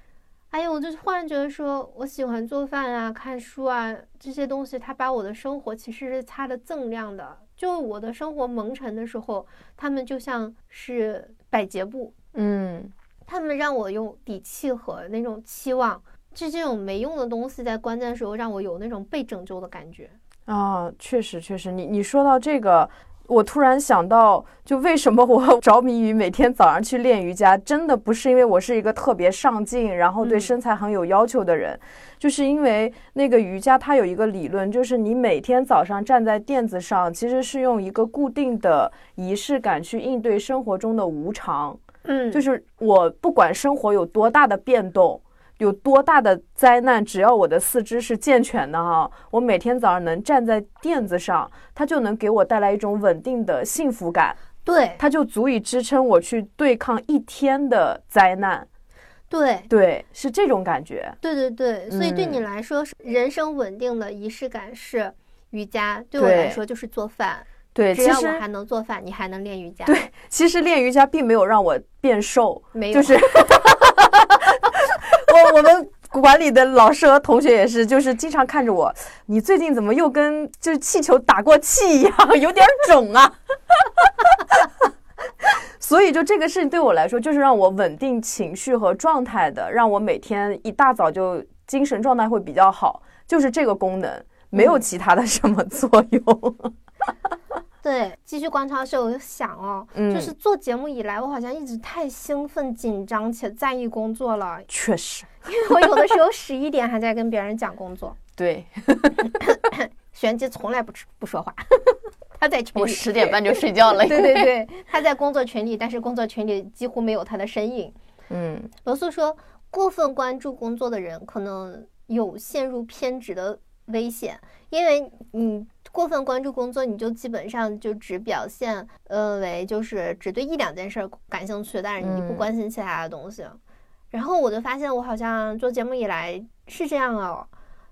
哎呀，我就忽然觉得说，我喜欢做饭啊、看书啊这些东西，它把我的生活其实是擦的锃亮的。就我的生活蒙尘的时候，他们就像是百洁布，嗯他们让我有底气和那种期望。就这种没用的东西，在关键时候让我有那种被拯救的感觉。啊，确实确实，你你说到这个。我突然想到，就为什么我 着迷于每天早上去练瑜伽，真的不是因为我是一个特别上进，然后对嗯身材很有要求的人，就是因为那个瑜伽它有一个理论，就是你每天早上站在垫子上，其实是用一个固定的仪式感去应对生活中的无常。嗯，就是我不管生活有多大的变动，有多大的灾难，只要我的四肢是健全的哈，我每天早上能站在垫子上，它就能给我带来一种稳定的幸福感，对它就足以支撑我去对抗一天的灾难。对对，是这种感觉。对对对，所以对你嗯来说，是人生稳定的仪式感是瑜伽，对我来说就是做饭。对，只其实要我还能做饭，你还能练瑜伽。对，其实练瑜伽并没有让我变瘦，没有，就是 我我们管理的老师和同学也是，就是经常看着我，你最近怎么又跟就是气球打过气一样，有点肿啊。所以就这个事情对我来说，就是让我稳定情绪和状态的，让我每天一大早就精神状态会比较好，就是这个功能，没有嗯其他的什么作用。对，继续观察的时候，我就想哦，嗯就是做节目以来，我好像一直太兴奋、紧张且在意工作了，确实，因为我有的时候十一点还在跟别人讲工作，对 玄机从来不吃不说话，他在群我里。十点半就睡觉了。对对对，他在工作群里，但是工作群里几乎没有他的身影。嗯罗素说，过分关注工作的人可能有陷入偏执的危险，因为你过分关注工作，你就基本上就只表现呃为就是只对一两件事儿感兴趣，但是你不嗯关心其他的东西。然后我就发现，我好像做节目以来是这样哦，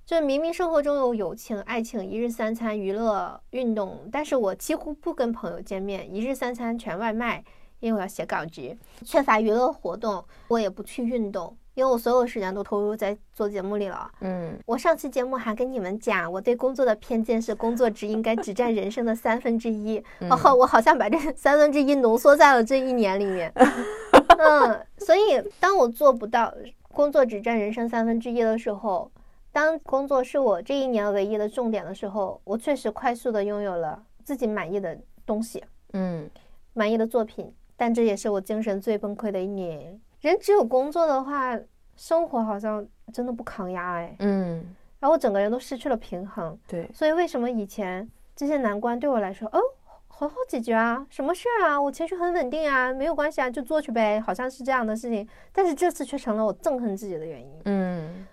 就明明生活中有友情、爱情、一日三餐、娱乐、运动，但是我几乎不跟朋友见面，一日三餐全外卖，因为我要写稿子，缺乏娱乐活动，我也不去运动，因为我所有时间都投入在做节目里了。嗯我上期节目还跟你们讲，我对工作的偏见是工作只应该只占人生的三分之一。嗯哦，我好像把这三分之一浓缩在了这一年里面。嗯，所以当我做不到工作只占人生三分之一的时候，当工作是我这一年唯一的重点的时候，我确实快速的拥有了自己满意的东西。嗯满意的作品，但这也是我精神最崩溃的一年。人只有工作的话，生活好像真的不抗压哎，嗯，然后我整个人都失去了平衡。对，所以为什么以前这些难关对我来说，哦，很好解决啊，什么事儿啊，我情绪很稳定啊，没有关系啊，就做去呗，好像是这样的事情。但是这次却成了我憎恨自己的原因。嗯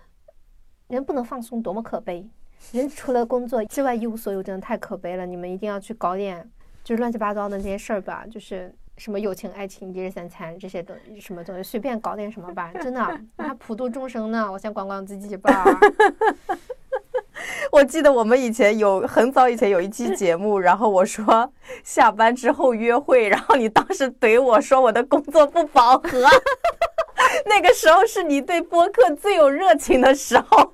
人不能放松，多么可悲！人除了工作之外一无所有，真的太可悲了。你们一定要去搞点就是乱七八糟的那些事儿吧，就是什么友情、爱情、一日三餐这些东什么东西，随便搞点什么吧。真的，你还普度众生呢，我先管管自己吧。我记得我们以前有很早以前有一期节目，然后我说下班之后约会，然后你当时怼我说我的工作不饱和，那个时候是你对播客最有热情的时候。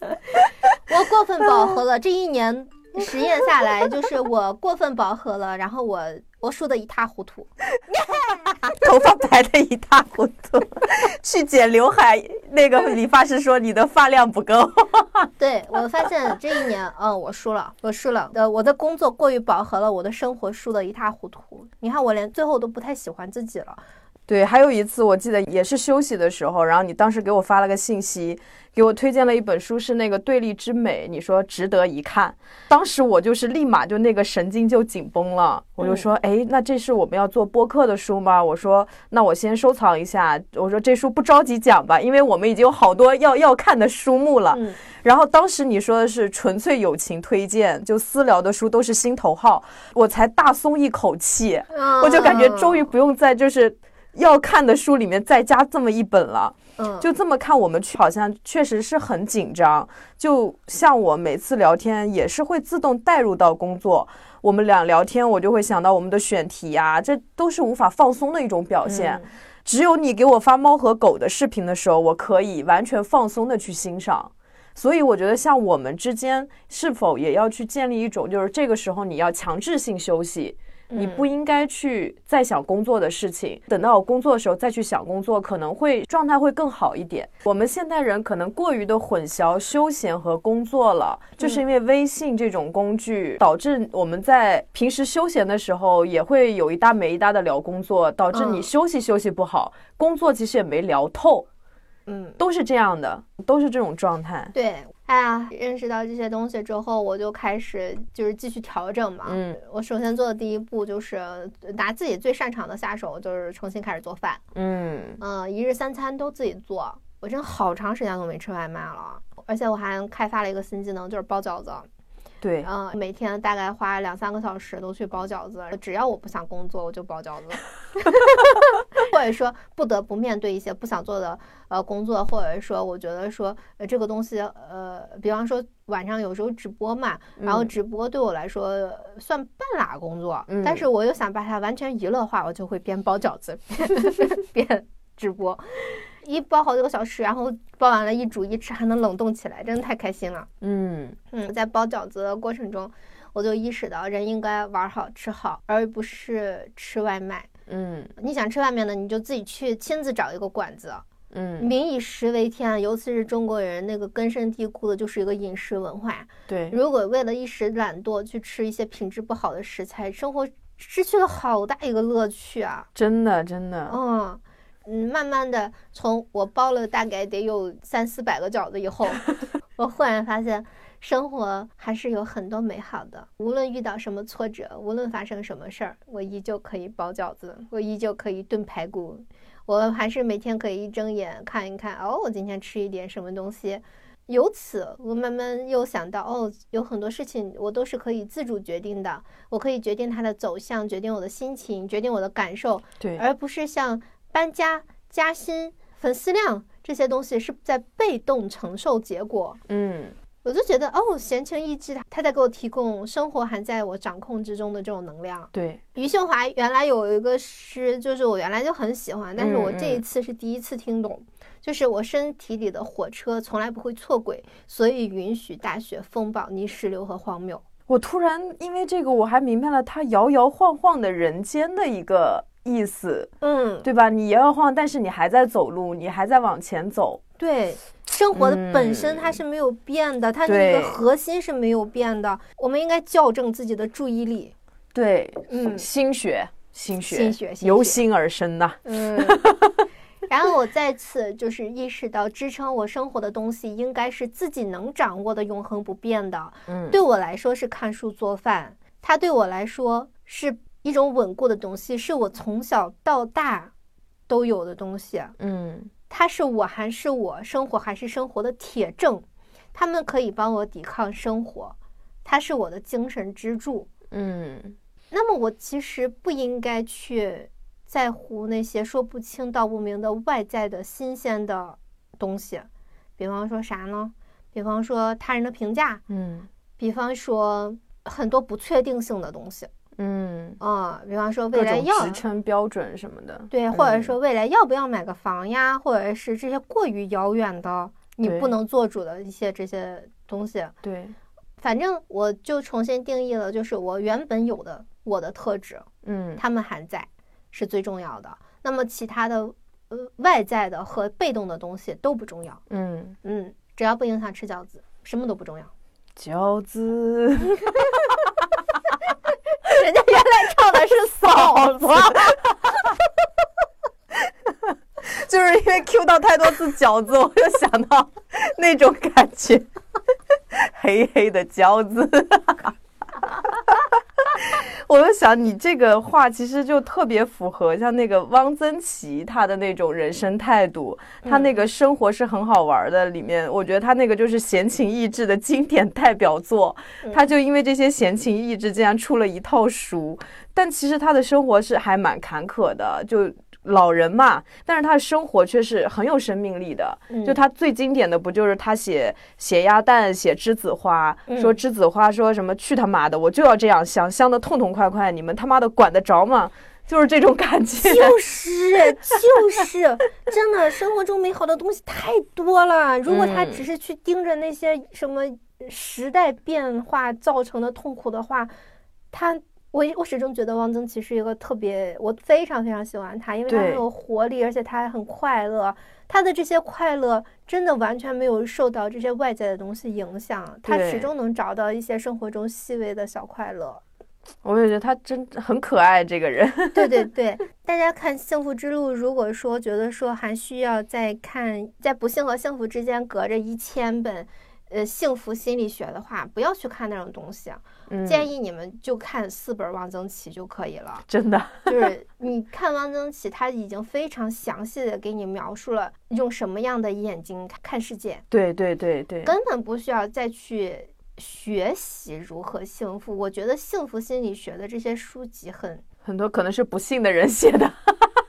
我过分饱和了，这一年 实验下来，就是我过分饱和了，然后我我输的一塌糊涂。头发白的一塌糊涂，去剪刘海，那个理发师说你的发量不够。对我发现这一年，嗯，我输了，我输了。呃，我的工作过于饱和了，我的生活输的一塌糊涂。你看，我连最后都不太喜欢自己了。对，还有一次我记得也是休息的时候，然后你当时给我发了个信息，给我推荐了一本书，是那个《对立之美》，你说值得一看。当时我就是立马就那个神经就紧绷了，我就说，哎，那这是我们要做播客的书吗？我说，那我先收藏一下。我说这书不着急讲吧，因为我们已经有好多要要看的书目了。然后当时你说的是纯粹友情推荐，就私聊的书都是心头好，我才大松一口气，我就感觉终于不用再就是要看的书里面再加这么一本了。嗯，就这么看，我们好像确实是很紧张。就像我每次聊天也是会自动带入到工作，我们俩聊天，我就会想到我们的选题呀，这都是无法放松的一种表现。只有你给我发猫和狗的视频的时候，我可以完全放松的去欣赏。所以我觉得，像我们之间是否也要去建立一种，就是这个时候你要强制性休息，你不应该去再想工作的事情，等到我工作的时候再去想工作，可能会状态会更好一点。我们现代人可能过于的混淆休闲和工作了，就是因为微信这种工具导致我们在平时休闲的时候也会有一搭没一搭的聊工作，导致你休息休息不好，工作其实也没聊透。嗯，都是这样的，都是这种状态。对，哎呀，认识到这些东西之后，我就开始就是继续调整嘛。嗯，我首先做的第一步就是拿自己最擅长的下手，就是重新开始做饭。嗯嗯，一日三餐都自己做，我真好长时间都没吃外卖了，而且我还开发了一个新技能，就是包饺子。对，嗯，每天大概花两三个小时都去包饺子，只要我不想工作，我就包饺子，或者说不得不面对一些不想做的呃工作，或者说我觉得说呃这个东西呃，比方说晚上有时候直播嘛，然后直播对我来说算半拉工作，但是我又想把它完全娱乐化，我就会边包饺子边 边直播。一包好几个小时，然后包完了，一煮一吃还能冷冻起来，真的太开心了。嗯嗯，在包饺子的过程中，我就意识到人应该玩好吃好，而不是吃外卖。嗯，你想吃外面的，你就自己去亲自找一个馆子。嗯，民以食为天，尤其是中国人那个根深蒂固的就是一个饮食文化。对，如果为了一时懒惰去吃一些品质不好的食材，生活失去了好大一个乐趣啊！真的，真的，嗯。嗯，慢慢的，从我包了大概得有三四百个饺子以后，我忽然发现生活还是有很多美好的。无论遇到什么挫折，无论发生什么事儿，我依旧可以包饺子，我依旧可以炖排骨，我还是每天可以一睁眼看一看，哦，我今天吃一点什么东西。由此，我慢慢又想到，哦，有很多事情我都是可以自主决定的，我可以决定它的走向，决定我的心情，决定我的感受，对，而不是像。搬家、加薪、粉丝量这些东西是在被动承受结果。嗯，我就觉得哦，闲情逸致，他在给我提供生活还在我掌控之中的这种能量。对，余秀华原来有一个诗，就是我原来就很喜欢，但是我这一次是第一次听懂，就是我身体里的火车从来不会错轨，所以允许大雪、风暴、泥石流和荒谬。我突然因为这个，我还明白了他摇摇晃晃的人间的一个。意思，嗯，对吧？你摇摇晃，但是你还在走路，你还在往前走。对，生活的本身它是没有变的，它那个核心是没有变的。我们应该校正自己的注意力。对，嗯，心学，心学，心学，由心而生呐。嗯。然后我再次就是意识到，支撑我生活的东西应该是自己能掌握的、永恒不变的。嗯，对我来说是看书做饭，它对我来说是。一种稳固的东西，是我从小到大都有的东西。嗯，它是我还是我生活还是生活的铁证，他们可以帮我抵抗生活，它是我的精神支柱。嗯，那么我其实不应该去在乎那些说不清道不明的外在的新鲜的东西，比方说啥呢？比方说他人的评价。嗯，比方说很多不确定性的东西。嗯啊，比方说未来要职称标准什么的，对，或者说未来要不要买个房呀，或者是这些过于遥远的你不能做主的一些这些东西。对，反正我就重新定义了，就是我原本有的我的特质，嗯，他们还在是最重要的。那么其他的呃外在的和被动的东西都不重要。嗯嗯，只要不影响吃饺子，什么都不重要。饺子。人家原来唱的是嫂子，就是因为 Q 到太多次饺子，我就想到那种感觉，黑黑的饺子。我就想，你这个话其实就特别符合像那个汪曾祺他的那种人生态度，他那个生活是很好玩的。里面我觉得他那个就是闲情逸致的经典代表作，他就因为这些闲情逸致，竟然出了一套书。但其实他的生活是还蛮坎坷的，就。老人嘛，但是他的生活却是很有生命力的。就他最经典的不就是他写写鸭蛋，写栀子花，说栀子花说什么去他妈的，我就要这样香，香的痛痛快快，你们他妈的管得着吗？就是这种感觉。就是就是，真的，生活中美好的东西太多了。如果他只是去盯着那些什么时代变化造成的痛苦的话，他。我我始终觉得汪曾祺是一个特别，我非常非常喜欢他，因为他很有活力，而且他还很快乐。他的这些快乐真的完全没有受到这些外在的东西影响，他始终能找到一些生活中细微的小快乐。我也觉得他真很可爱，这个人。对对 对，大家看《幸福之路》，如果说觉得说还需要再看，在不幸和幸福之间隔着一千本。呃，幸福心理学的话，不要去看那种东西，建议你们就看四本汪曾祺就可以了。真的，就是你看汪曾祺，他已经非常详细的给你描述了用什么样的眼睛看世界。对对对对，根本不需要再去学习如何幸福。我觉得幸福心理学的这些书籍很很多可能是不幸的人写的。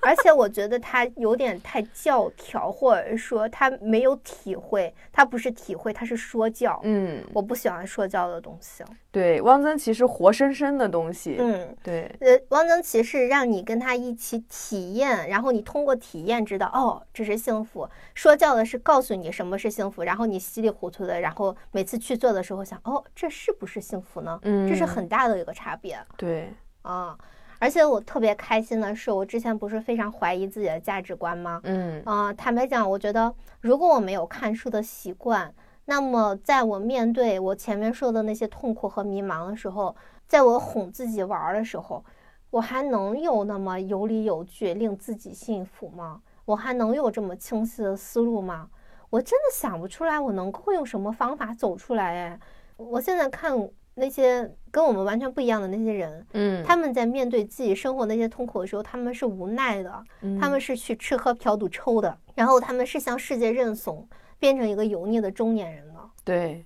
而且我觉得他有点太教条，或者说他没有体会，他不是体会，他是说教。嗯，我不喜欢说教的东西。对，汪曾祺是活生生的东西。嗯，对。呃，汪曾祺是让你跟他一起体验，然后你通过体验知道，哦，这是幸福。说教的是告诉你什么是幸福，然后你稀里糊涂的，然后每次去做的时候想，哦，这是不是幸福呢？嗯，这是很大的一个差别。对，啊。而且我特别开心的是，我之前不是非常怀疑自己的价值观吗？嗯，啊，坦白讲，我觉得如果我没有看书的习惯，那么在我面对我前面说的那些痛苦和迷茫的时候，在我哄自己玩的时候，我还能有那么有理有据令自己信服吗？我还能有这么清晰的思路吗？我真的想不出来，我能够用什么方法走出来？哎，我现在看。那些跟我们完全不一样的那些人，嗯，他们在面对自己生活那些痛苦的时候，他们是无奈的，他们是去吃喝嫖赌抽的，然后他们是向世界认怂，变成一个油腻的中年人了。对，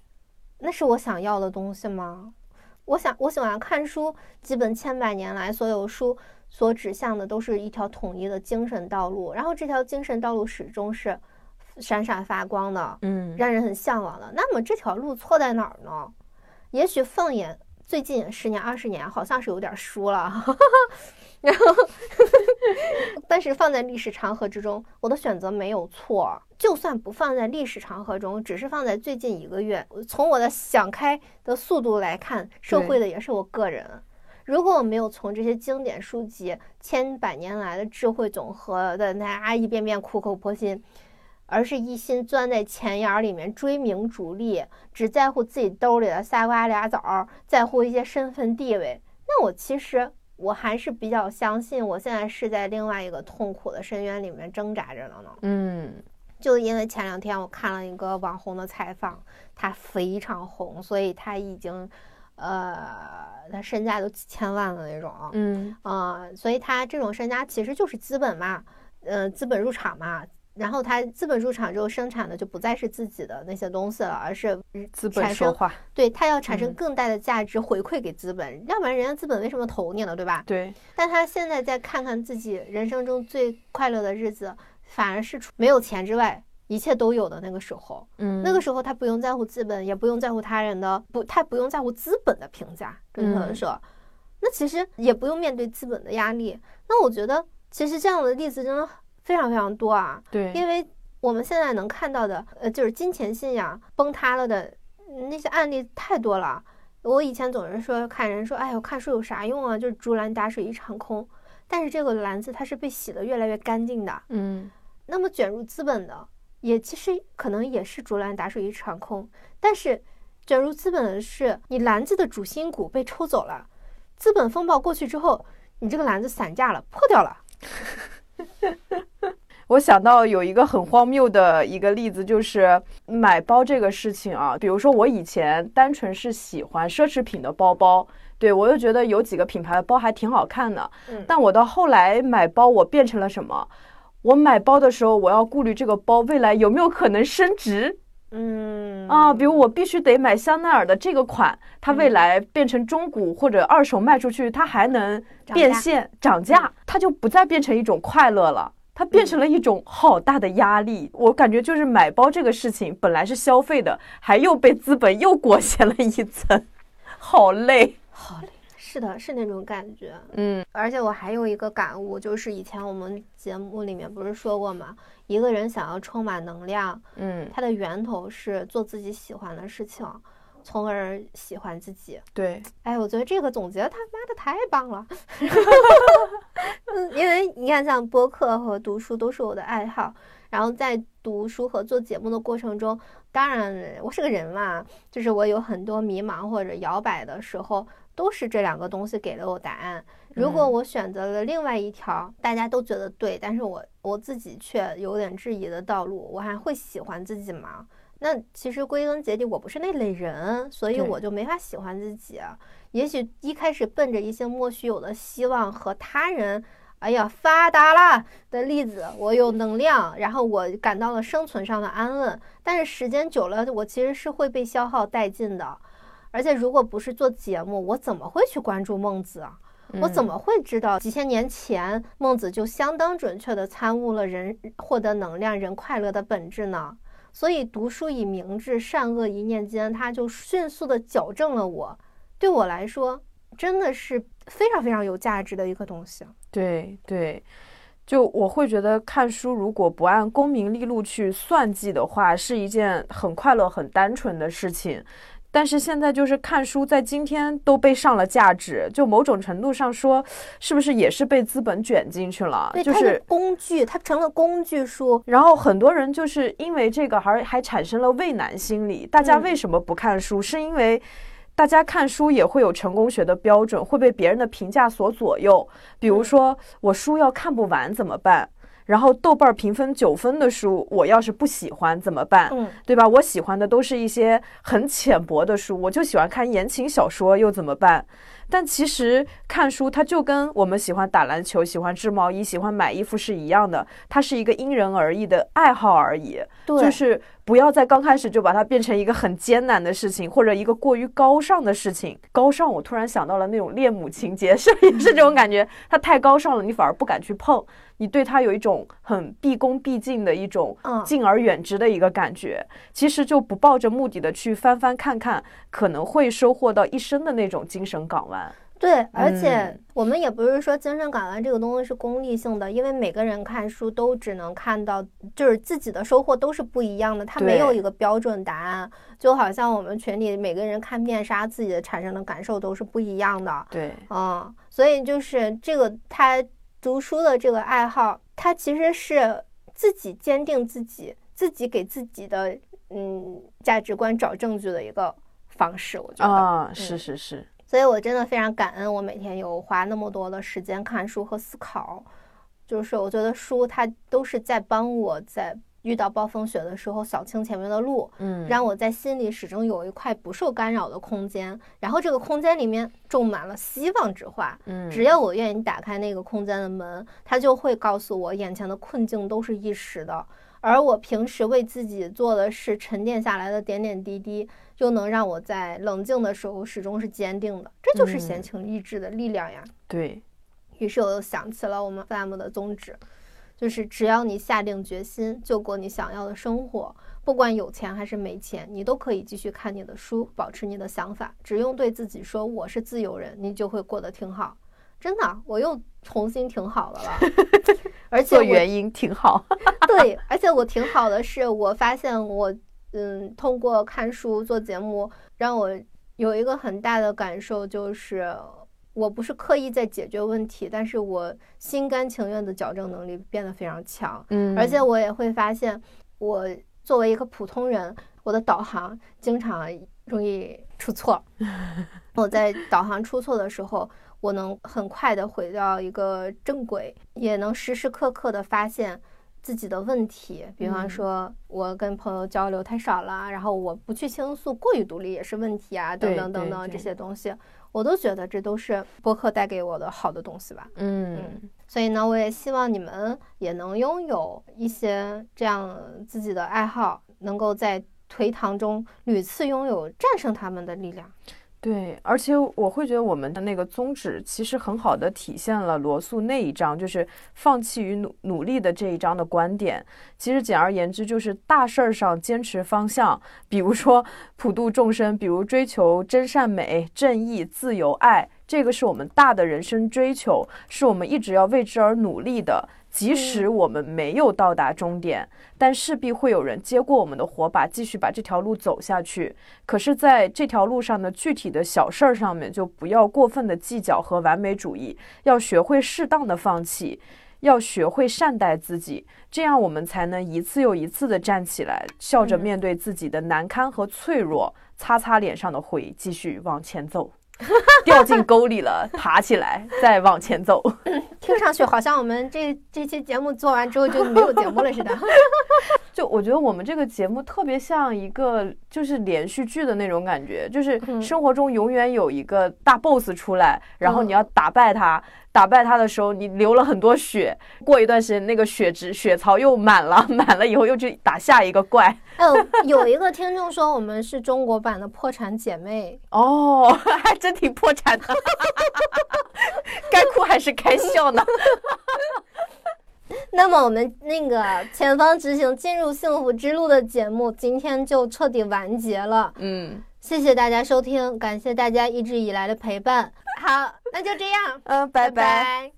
那是我想要的东西吗？我想，我喜欢看书，基本千百年来，所有书所指向的都是一条统一的精神道路，然后这条精神道路始终是闪闪发光的，嗯，让人很向往的。那么这条路错在哪儿呢？也许放眼最近十年、二十年，好像是有点输了，然后，但是放在历史长河之中，我的选择没有错。就算不放在历史长河中，只是放在最近一个月，从我的想开的速度来看，受惠的也是我个人。如果我没有从这些经典书籍、千百年来的智慧总和的那一遍遍苦口婆心。而是一心钻在钱眼里面追名逐利，只在乎自己兜里的仨瓜俩枣，在乎一些身份地位。那我其实我还是比较相信，我现在是在另外一个痛苦的深渊里面挣扎着的呢。嗯，就因为前两天我看了一个网红的采访，他非常红，所以他已经，呃，他身价都几千万的那种。嗯啊，所以他这种身家其实就是资本嘛，嗯，资本入场嘛。然后他资本入场之后生产的就不再是自己的那些东西了，而是资本说话。对他要产生更大的价值回馈给资本，要不然人家资本为什么投你呢？对吧？对。但他现在再看看自己人生中最快乐的日子，反而是没有钱之外一切都有的那个时候。嗯。那个时候他不用在乎资本，也不用在乎他人的不，他不用在乎资本的评价。准确的说，那其实也不用面对资本的压力。那我觉得，其实这样的例子真的。非常非常多啊，对，因为我们现在能看到的，呃，就是金钱信仰崩塌了的那些案例太多了。我以前总是说看人说，哎呦，看书有啥用啊？就是竹篮打水一场空。但是这个篮子它是被洗得越来越干净的，嗯。那么卷入资本的，也其实可能也是竹篮打水一场空。但是卷入资本的是你篮子的主心骨被抽走了，资本风暴过去之后，你这个篮子散架了，破掉了。我想到有一个很荒谬的一个例子，就是买包这个事情啊。比如说我以前单纯是喜欢奢侈品的包包，对我又觉得有几个品牌的包还挺好看的。嗯但我到后来买包，我变成了什么？我买包的时候，我要顾虑这个包未来有没有可能升值嗯啊。比如我必须得买香奈儿的这个款，它未来变成中古或者二手卖出去，它还能变现涨价，它就不再变成一种快乐了。它变成了一种好大的压力，我感觉就是买包这个事情本来是消费的，还又被资本又裹挟了一层，好累。好嘞，是的，是那种感觉。嗯而且我还有一个感悟，就是以前我们节目里面不是说过吗？一个人想要充满能量，嗯，它的源头是做自己喜欢的事情，从而喜欢自己。对，哎，我觉得这个总结他妈的太棒了。嗯，因为你看，像播客和读书都是我的爱好，然后在读书和做节目的过程中，当然我是个人嘛，就是我有很多迷茫或者摇摆的时候，都是这两个东西给了我答案。如果嗯我选择了另外一条大家都觉得对，但是我我自己却有点质疑的道路，我还会喜欢自己吗？那其实归根结底，我不是那类人，所以我就没法喜欢自己。也许一开始奔着一些莫须有的希望和他人，哎呀发达啦的例子，我有能量，然后我感到了生存上的安稳。但是时间久了，我其实是会被消耗殆尽的。而且如果不是做节目，我怎么会去关注孟子啊？我怎嗯么会知道几千年前孟子就相当准确地参悟了人获得能量、人快乐的本质呢？所以读书以明志，善恶一念间，他就迅速地矫正了我。对我来说，真的是非常非常有价值的一个东西。对对，就我会觉得看书如果不按功名利禄去算计的话，是一件很快乐、很单纯的事情。但是现在就是看书，在今天都被上了价值，就某种程度上说，是不是也是被资本卷进去了？对，就是是工具，它成了工具书。然后很多人就是因为这个还还产生了畏难心理。大家嗯为什么不看书？是因为大家看书也会有成功学的标准，会被别人的评价所左右。比如嗯说，我书要看不完怎么办？然后豆瓣评分九分的书，我要是不喜欢怎么办？嗯，对吧？我喜欢的都是一些很浅薄的书，我就喜欢看言情小说，又怎么办？但其实看书，它就跟我们喜欢打篮球、喜欢织毛衣、喜欢买衣服是一样的，它是一个因人而异的爱好而已。对，就是不要在刚开始就把它变成一个很艰难的事情，或者一个过于高尚的事情。高尚，我突然想到了那种恋母情节，是也是这种感觉。它太高尚了，你反而不敢去碰，你对它有一种很毕恭毕敬的一种嗯敬而远之的一个感觉。其实就不抱着目的的去翻翻看看，可能会收获到一生的那种精神港湾。对，而且嗯我们也不是说精神港湾这个东西是功利性的，因为每个人看书都只能看到，就是自己的收获都是不一样的，它没有一个标准答案。就好像我们群里每个人看面纱，自己的产生的感受都是不一样的。对，嗯，所以就是这个他读书的这个爱好，它其实是自己坚定自己，自己给自己的嗯价值观找证据的一个方式，我觉得。啊，是嗯是是，所以我真的非常感恩，我每天有花那么多的时间看书和思考。就是我觉得书它都是在帮我在遇到暴风雪的时候扫清前面的路，嗯，让我在心里始终有一块不受干扰的空间。然后这个空间里面种满了希望之花。嗯只要我愿意打开那个空间的门，它就会告诉我眼前的困境都是一时的。而我平时为自己做的事沉淀下来的点点滴滴，又能让我在冷静的时候始终是坚定的。这就是闲嗯情逸致的力量呀。对，于是我又想起了我们 FM 的宗旨，就是只要你下定决心，就过你想要的生活，不管有钱还是没钱，你都可以继续看你的书，保持你的想法，只用对自己说我是自由人，你就会过得挺好。真的，我又重新挺好的了，而且原因挺好。对，而且我挺好的是，我发现我嗯，通过看书做节目，让我有一个很大的感受，就是我不是刻意在解决问题，但是我心甘情愿的矫正能力变得非常强，嗯，而且我也会发现，我作为一个普通人，我的导航经常容易出错。我在导航出错的时候，我能很快的回到一个正轨，也能时时刻刻的发现自己的问题，比方嗯。说我跟朋友交流太少了，然后我不去倾诉，过于独立也是问题啊，等等等等这些东西，我都觉得这都是播客带给我的好的东西吧。嗯所以呢，我也希望你们也能拥有一些这样自己的爱好，能够在颓唐中屡次拥有战胜他们的力量。对，而且我会觉得我们的那个宗旨其实很好的体现了罗素那一章，就是放弃与努努力的这一章的观点。其实简而言之，就是大事儿上坚持方向，比如说普度众生，比如追求真善美、正义、自由、爱，这个是我们大的人生追求，是我们一直要为之而努力的。即使我们没有到达终点，但势必会有人接过我们的火把，继续把这条路走下去。可是，在这条路上的具体的小事儿上面，就不要过分的计较和完美主义，要学会适当的放弃，要学会善待自己，这样我们才能一次又一次的站起来，笑着嗯面对自己的难堪和脆弱，擦擦脸上的灰，继续往前走。掉进沟里了，爬起来，再往前走。听上去好像我们这这期节目做完之后就没有节目了似的。就我觉得我们这个节目特别像一个就是连续剧的那种感觉，就是嗯生活中永远有一个大 boss 出来，然后嗯你要打败他。打败他的时候，你流了很多血，过一段时间那个血值血槽又满了，满了以后又去打下一个怪。嗯，有一个听众说我们是中国版的《破产姐妹哦，还真挺破产的，该哭还是该笑呢？》。那么我们那个前方执行进入幸福之路的节目今天就彻底完结了。嗯谢谢大家收听，感谢大家一直以来的陪伴。好，那就这样，嗯、呃，拜拜